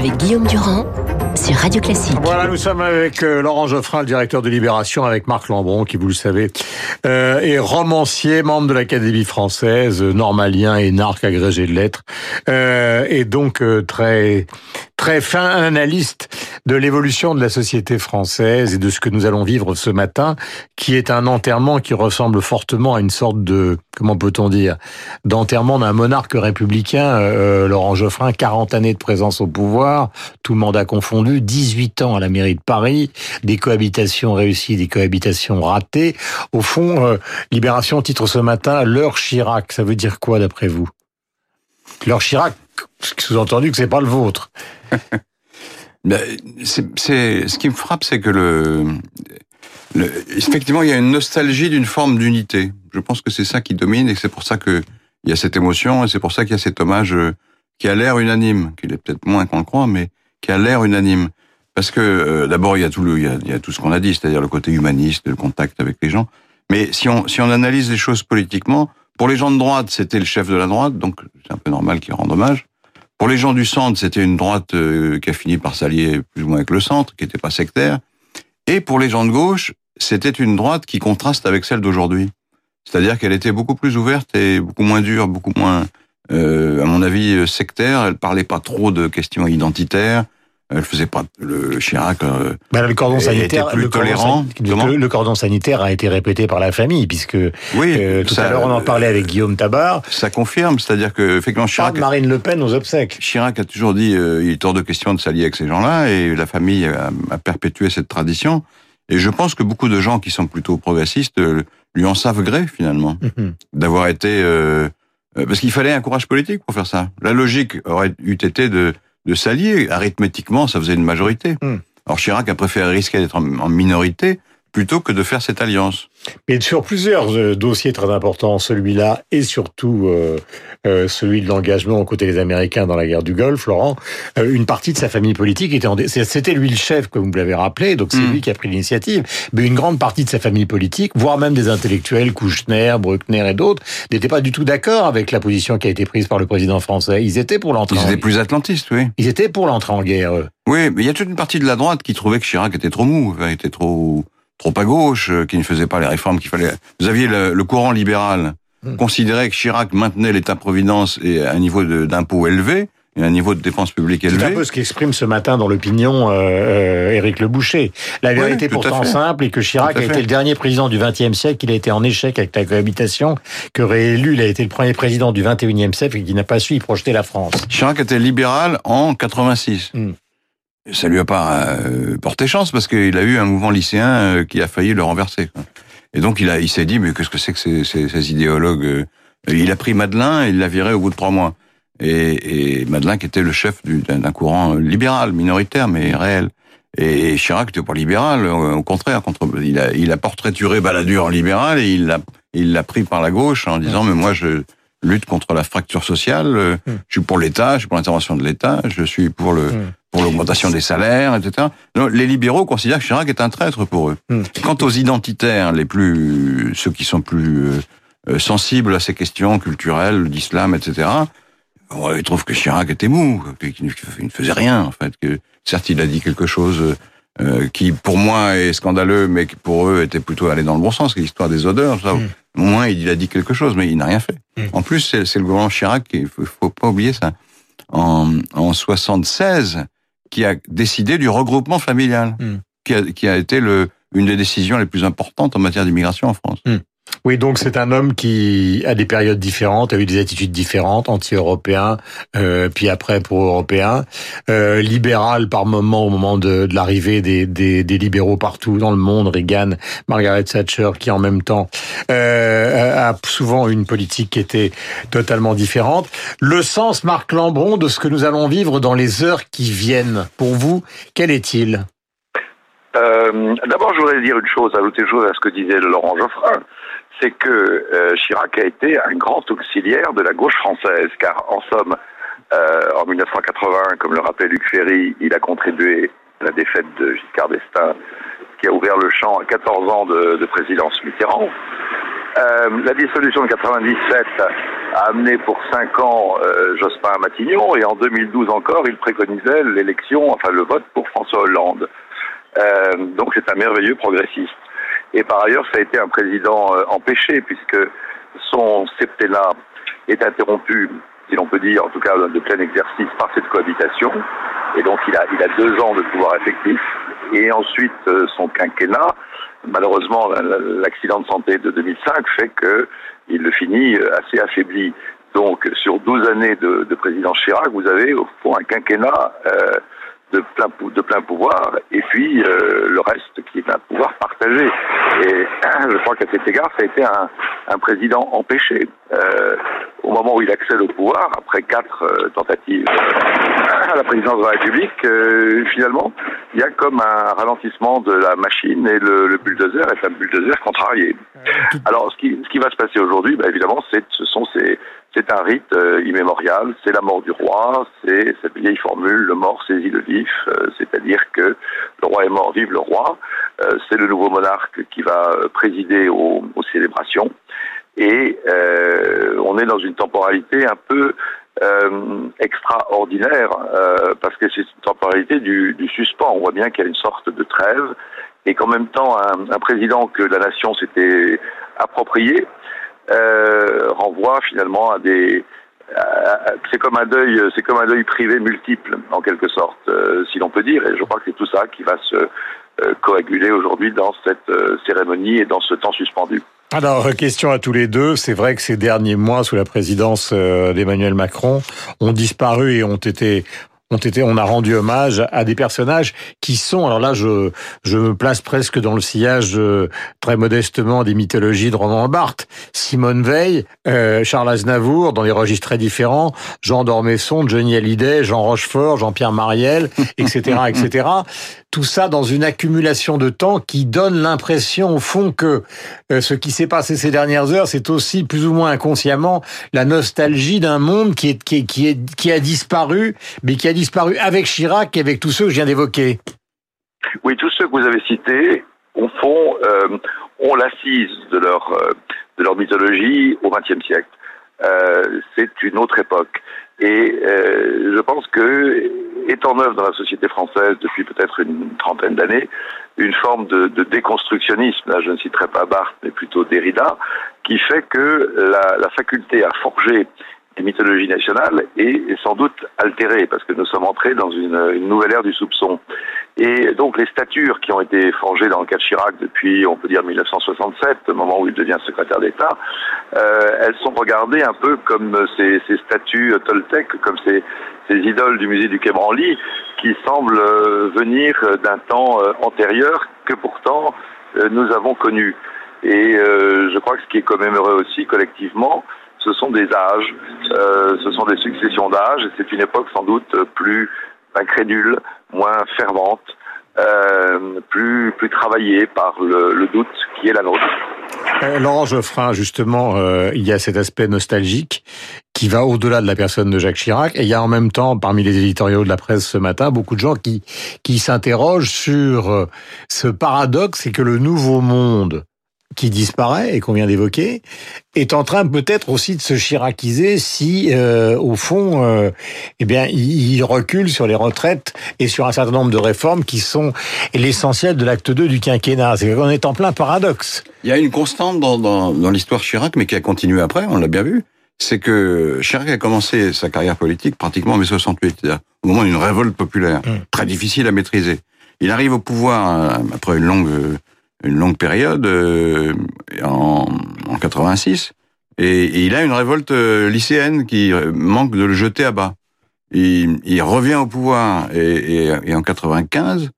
avec Guillaume Durand sur Radio Classique. Voilà, nous sommes avec euh, Laurent Geoffrin, le directeur de Libération, avec Marc Lambron, qui, vous le savez, euh, est romancier, membre de l'Académie française, euh, normalien et narque agrégé de lettres, et donc très très fin analyste de l'évolution de la société française et de ce que nous allons vivre ce matin, qui est un enterrement qui ressemble fortement à une sorte de, comment peut-on dire, d'enterrement d'un monarque républicain, euh, Laurent Geoffrin, 40 années de présence au pouvoir, tout mandat confondu, 18 ans à la mairie de Paris, des cohabitations réussies, des cohabitations ratées. Au fond, euh, Libération titre ce matin L'heure Chirac. Ça veut dire quoi d'après vous? L'heure Chirac, sous-entendu que c'est pas le vôtre. Ben, c'est, ce qui me frappe, c'est que le, effectivement, il y a une nostalgie d'une forme d'unité. Je pense que c'est ça qui domine et c'est pour ça que il y a cette émotion et c'est pour ça qu'il y a cet hommage euh, qui a l'air unanime, qu'il est peut-être moins qu'on le croit, mais qui a l'air unanime. Parce que euh, d'abord, il y a tout le, il y a tout ce qu'on a dit, c'est-à-dire le côté humaniste, le contact avec les gens. Mais si on, si on analyse les choses politiquement, pour les gens de droite, c'était le chef de la droite, donc c'est un peu normal qu'il rende hommage. Pour les gens du centre, c'était une droite euh, qui a fini par s'allier plus ou moins avec le centre, qui n'était pas sectaire. Et pour les gens de gauche, c'était une droite qui contraste avec celle d'aujourd'hui. C'est-à-dire qu'elle était beaucoup plus ouverte et beaucoup moins dure, beaucoup moins, euh, à mon avis, euh, sectaire. Elle parlait pas trop de questions identitaires. Elle faisait pas le Chirac. euh, Ben, le cordon sanitaire, était plus le tolérant. le, le cordon sanitaire a été répété par la famille, puisque oui, euh, tout ça- à l'heure on en parlait avec Guillaume Tabar. Ça confirme, c'est-à-dire que effectivement Chirac Marine Le Pen aux obsèques. Chirac a toujours dit euh, il est hors de question de s'allier avec ces gens-là et la famille a, a perpétué cette tradition. Et je pense que beaucoup de gens qui sont plutôt progressistes euh, lui en savent gré finalement Mhm. d'avoir été euh, euh, parce qu'il fallait un courage politique pour faire ça. La logique aurait eu été de de s'allier arithmétiquement, ça faisait une majorité. Hmm. Alors Chirac a préféré risquer d'être en minorité plutôt que de faire cette alliance. Mais sur plusieurs euh, dossiers très importants, celui-là et surtout euh, euh, celui de l'engagement aux côtés des Américains dans la guerre du Golfe, Laurent, euh, une partie de sa famille politique était en... dé- C'était lui le chef, comme vous l'avez rappelé, donc c'est Mm. lui qui a pris l'initiative. Mais une grande partie de sa famille politique, voire même des intellectuels, Kouchner, Bruckner et d'autres, n'étaient pas du tout d'accord avec la position qui a été prise par le président français. Ils étaient pour l'entrée Ils en... étaient plus atlantistes, oui. Ils étaient pour l'entrée en guerre. eux. Oui, mais il y a toute une partie de la droite qui trouvait que Chirac était trop mou, enfin, était trop trop à gauche, euh, qui ne faisait pas les réformes qu'il fallait. Vous aviez le, le courant libéral Hmm. considérait que Chirac maintenait l'État-providence et un niveau d'impôt élevé et un niveau de dépenses publiques C'est un élevé. peu ce qu'exprime ce matin dans l'opinion euh, euh, Éric Le Boucher. La vérité pourtant simple est que Chirac a été le dernier président du XXe siècle. Il a été en échec avec la cohabitation. Que réélu, il a été le premier président du XXIe siècle et qui n'a pas su y projeter la France. Chirac était libéral en 86. Hmm. Et Ça lui a pas euh, porté chance parce qu'il a eu un mouvement lycéen euh, qui a failli le renverser. quoi. Et donc il a, il s'est dit mais qu'est-ce que c'est que ces, ces, ces idéologues euh, Il a pris Madelin et il l'a viré au bout de trois mois. Et, et Madelin qui était le chef du- d'un courant libéral, minoritaire mais réel. Et Chirac n'était pas libéral, au au contraire, contre, il a, il a portraituré Balladur en libéral et il l'a, il l'a pris par la gauche en disant mais moi je lutte contre la fracture sociale, euh, Hmm. je suis pour l'État, je suis pour l'intervention de l'État, je suis pour le Hmm. pour l'augmentation des salaires, etc. Les libéraux considèrent que Chirac est un traître pour eux. Hmm. Quant aux identitaires, les plus ceux qui sont plus euh, euh, sensibles à ces questions culturelles, d'islam, etc. bon, ils trouvent que Chirac était mou, qu'il ne qu'il ne faisait rien en fait. Que certes, il a dit quelque chose euh, qui, pour moi, est scandaleux, mais qui pour eux était plutôt allé dans le bon sens, l'histoire des odeurs. Ça. Hmm. Au moins, il a dit quelque chose, mais il n'a rien fait. Hmm. En plus, c'est c'est le gouvernement Chirac, il faut, faut pas oublier ça, en, en 76, qui a décidé du regroupement familial, Hmm. qui, a, qui a été le, une des décisions les plus importantes en matière d'immigration en France. Oui, donc c'est un homme qui, à des périodes différentes, a eu des attitudes différentes, anti-européen, euh, puis après pro-européen, euh, libéral par moment au moment de, de l'arrivée des, des, des libéraux partout dans le monde, Reagan, Margaret Thatcher, qui en même temps euh, a souvent une politique qui était totalement différente. Le sens, Marc Lambron, de ce que nous allons vivre dans les heures qui viennent, pour vous, quel est-il? Euh, D'abord, je voudrais dire une chose, ajouter une chose à ce que disait Laurent Geoffrin, c'est que euh, Chirac a été un grand auxiliaire de la gauche française, car en somme, euh, en 1980, comme le rappelait Luc Ferry, il a contribué à la défaite de Giscard d'Estaing, qui a ouvert le champ à 14 ans de, de présidence Mitterrand. Euh, la dissolution de 97 a amené pour cinq ans Jospin à Matignon et en 2012 encore, il préconisait l'élection, enfin le vote pour François Hollande. Donc c'est un merveilleux progressiste. Et par ailleurs, ça a été un président euh, empêché puisque son septennat est interrompu, si l'on peut dire, en tout cas de plein exercice, par cette cohabitation. Et donc il a, il a deux ans de pouvoir effectif. Et ensuite, euh, son quinquennat, malheureusement, l'accident de santé de 2005 fait qu'il le finit euh, assez affaibli. Donc, sur 12 années de, de président Chirac, vous avez au fond un quinquennat euh, de plein, de plein pouvoir, et puis euh, le reste qui est un pouvoir partagé. Et je crois qu'à cet égard, ça a été un, un président empêché. Euh, au moment où il accède au pouvoir, après quatre euh, tentatives à la présidence de la République, euh, finalement, il y a comme un ralentissement de la machine et le, le bulldozer est un bulldozer contrarié. Alors, ce qui, ce qui va se passer aujourd'hui, bah, évidemment, c'est, ce sont ces, c'est un rite euh, immémorial, c'est la mort du roi, c'est cette vieille formule, le mort saisit le vif, euh, c'est-à-dire que le roi est mort, vive le roi. Euh, c'est le nouveau monarque qui va présider aux, aux célébrations. Et on est dans une temporalité un peu extraordinaire, parce que c'est une temporalité du, du suspens. On voit bien qu'il y a une sorte de trêve, et qu'en même temps, un, président que la nation s'était approprié, euh, renvoie finalement à des c'est comme un deuil, c'est comme un deuil privé multiple en quelque sorte, euh, si l'on peut dire. Et je crois que c'est tout ça qui va se euh, coaguler aujourd'hui dans cette euh, cérémonie et dans ce temps suspendu. Alors, question à tous les deux. C'est vrai que ces derniers mois, sous la présidence d'Emmanuel Macron, ont disparu et ont été ont été, on a rendu hommage à des personnages qui sont, alors là, je, je me place presque dans le sillage euh, très modestement des mythologies de Roland Barthes. Simone Veil, euh, Charles Aznavour, dans des registres très différents, Jean Dormesson, Johnny Hallyday, Jean Rochefort, Jean-Pierre Mariel, etc., etc. Tout ça dans une accumulation de temps qui donne l'impression, au fond, que euh, ce qui s'est passé ces dernières heures, c'est aussi plus ou moins inconsciemment la nostalgie d'un monde qui est, qui est, qui est, qui a disparu, mais qui a disparu avec Chirac et avec tous ceux que je viens d'évoquer. Oui, tous ceux que vous avez cités, au fond, euh, ont l'assise de leur, euh, de leur mythologie au XXe siècle. Euh, c'est une autre époque. Et je pense que est en œuvre dans la société française depuis peut-être une trentaine d'années une forme de, déconstructionnisme, là je ne citerai pas Barthes, mais plutôt Derrida, qui fait que la faculté à forger des mythologies nationales est, sans doute altérée parce que nous sommes entrés dans une, nouvelle ère du soupçon. Et donc les statures qui ont été forgées dans le cas de Chirac depuis, on peut dire 1967, le moment où il devient secrétaire d'État, euh, elles sont regardées un peu comme ces, statues toltèques, comme ces, idoles du musée du Quai Branly, qui semblent euh, venir d'un temps euh, antérieur que pourtant nous avons connu. Et je crois que ce qui est commémoré aussi collectivement, ce sont des âges, euh, ce sont des successions d'âges, et c'est une époque sans doute plus incrédule, moins fervente, euh, plus plus travaillée par le, le, doute qui est la nôtre. Euh, Laurent Geoffrin, justement, euh, il y a cet aspect nostalgique qui va au-delà de la personne de Jacques Chirac, et il y a en même temps, parmi les éditoriaux de la presse ce matin, beaucoup de gens qui qui s'interrogent sur euh, ce paradoxe, c'est que le nouveau monde qui disparaît et qu'on vient d'évoquer, est en train peut-être aussi de se chiraciser si, euh, au fond, euh, eh bien, il recule sur les retraites et sur un certain nombre de réformes qui sont l'essentiel de l'acte 2 du quinquennat. C'est qu'on est en plein paradoxe. Il y a une constante dans, dans, dans l'histoire Chirac, mais qui a continué après, on l'a bien vu, c'est que Chirac a commencé sa carrière politique pratiquement en mai 68, au moment d'une révolte populaire, mmh. très difficile à maîtriser. Il arrive au pouvoir euh, après une longue une longue période euh, en, en 86 et, et, il a une révolte euh, lycéenne qui euh, manque de le jeter à bas. Il, il revient au pouvoir et, et, et en 95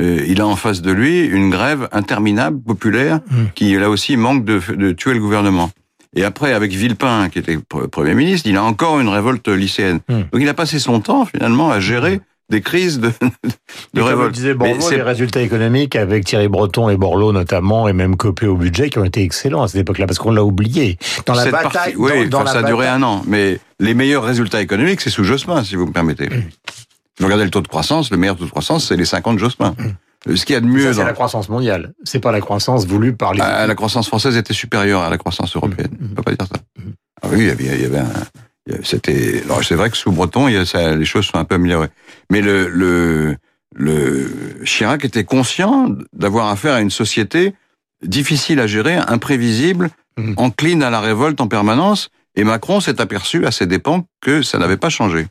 euh, il a en face de lui une grève interminable populaire mmh. qui là aussi manque de, de tuer le gouvernement. Et après, avec Villepin, qui était Premier ministre, il a encore une révolte lycéenne. Mmh. Donc il a passé son temps, finalement, à gérer des crises de, de révolte. disait Borloo, les résultats économiques avec Thierry Breton et Borloo notamment, et même Copé au budget, qui ont été excellents à cette époque-là, parce qu'on l'a oublié. Dans la cette bataille, partie, oui, dans, dans ça a duré un an, mais les meilleurs résultats économiques, c'est sous Jospin, si vous me permettez. Mmh. Vous regardez le taux de croissance, le meilleur taux de croissance, c'est les 50 Jospin. Mmh. Ce qu'il y a de mieux. C'est la croissance mondiale. C'est pas la croissance voulue par les. Ah, la croissance française était supérieure à la croissance européenne. Mmh. On peut pas dire ça. Oui, il y avait, il y avait un, c'était, c'est vrai que sous Breton, il y a ça, les choses sont un peu améliorées. Mais le, le, le Chirac était conscient d'avoir affaire à une société difficile à gérer, imprévisible, mmh. encline à la révolte en permanence. Et Macron s'est aperçu à ses dépens que ça n'avait pas changé.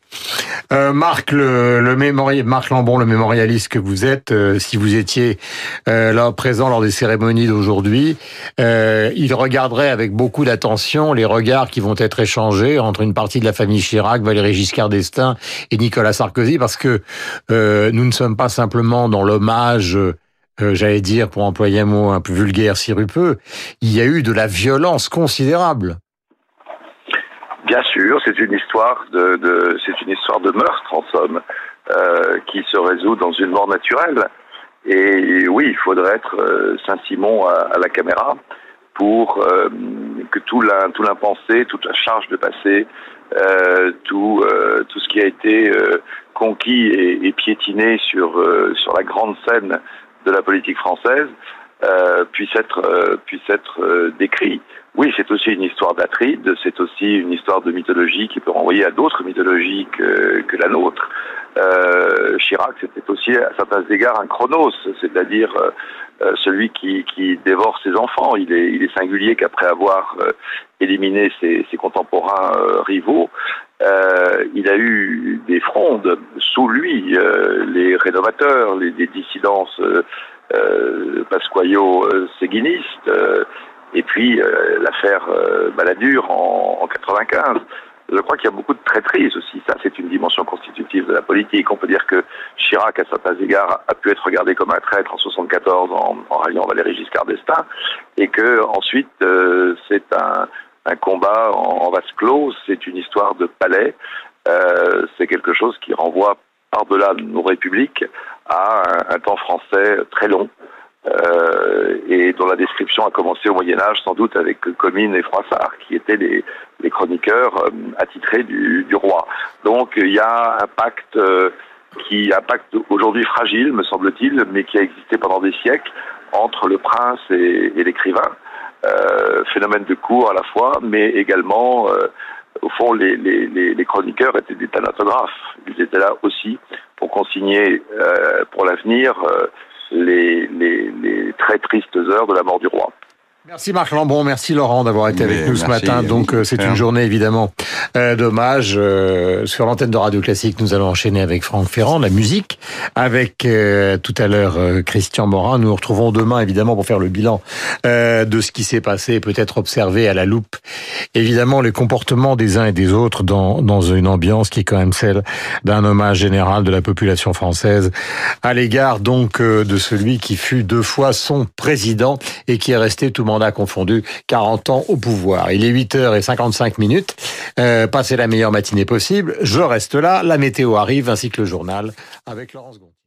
Euh, Marc, le, le mémorial, Marc Lambon, le mémorialiste que vous êtes, euh, si vous étiez euh, là présent lors des cérémonies d'aujourd'hui, euh, il regarderait avec beaucoup d'attention les regards qui vont être échangés entre une partie de la famille Chirac, Valéry Giscard d'Estaing et Nicolas Sarkozy, parce que euh, nous ne sommes pas simplement dans l'hommage euh, j'allais dire, pour employer un mot un peu vulgaire, sirupeux, il y a eu de la violence considérable. Bien sûr, c'est une histoire de, de c'est une histoire de meurtre en somme, euh, qui se résout dans une mort naturelle. Et oui, il faudrait être euh, Saint-Simon à, à, la caméra pour euh, que tout l'impensé, toute la charge de passé, euh, tout, euh, tout ce qui a été conquis et, et, piétiné sur, sur la grande scène de la politique française euh, puisse être euh, puisse être euh, décrit. Oui, c'est aussi une histoire d'Atride, c'est aussi une histoire de mythologie qui peut renvoyer à d'autres mythologies que, que la nôtre. Euh, Chirac, c'était aussi à certains égards un chronos, c'est-à-dire euh, celui qui, qui, dévore ses enfants. Il est, il est singulier qu'après avoir éliminé ses, ses contemporains rivaux, il a eu des frondes sous lui, les rénovateurs, les, les dissidences euh, Euh, séguiniste, euh, l'affaire Balladur en, en 95 je crois qu'il y a beaucoup de traîtrise aussi. Ça, c'est une dimension constitutive de la politique. On peut dire que Chirac, à certains égards, a pu être regardé comme un traître en 74 en, en ralliant Valéry Giscard d'Estaing, et que ensuite euh, c'est un, combat en, en, vase clos. C'est une histoire de palais. Euh, c'est quelque chose qui renvoie par-delà nos républiques à un, temps français très long. Euh, et dont la description a commencé au Moyen Âge, sans doute avec Comines et Froissart, qui étaient les, chroniqueurs euh, attitrés du, roi. Donc il y a un pacte euh, qui un pacte aujourd'hui fragile, me semble-t-il, mais qui a existé pendant des siècles entre le prince et, l'écrivain. Phénomène de cour à la fois, mais également au fond, les, chroniqueurs étaient des thanatographes. Ils étaient là aussi pour consigner pour l'avenir euh, les, les très tristes heures de la mort du roi. Merci Marc Lambron, merci Laurent d'avoir été avec nous ce matin. Donc euh, c'est une journée évidemment euh, d'hommage. Euh, sur l'antenne de Radio Classique, nous allons enchaîner avec Franck Ferrand, la musique, avec euh, tout à l'heure euh, Christian Morin. Nous nous retrouvons demain évidemment pour faire le bilan euh, de ce qui s'est passé, peut-être observer à la loupe évidemment les comportements des uns et des autres dans, dans une ambiance qui est quand même celle d'un hommage général de la population française à l'égard donc de celui qui fut deux fois son président et qui est resté tout mandat confondu, 40 ans au pouvoir. Il est 8h55 minutes. Euh, passez la meilleure matinée possible. Je reste là. La météo arrive ainsi que le journal avec Laurence Gontier.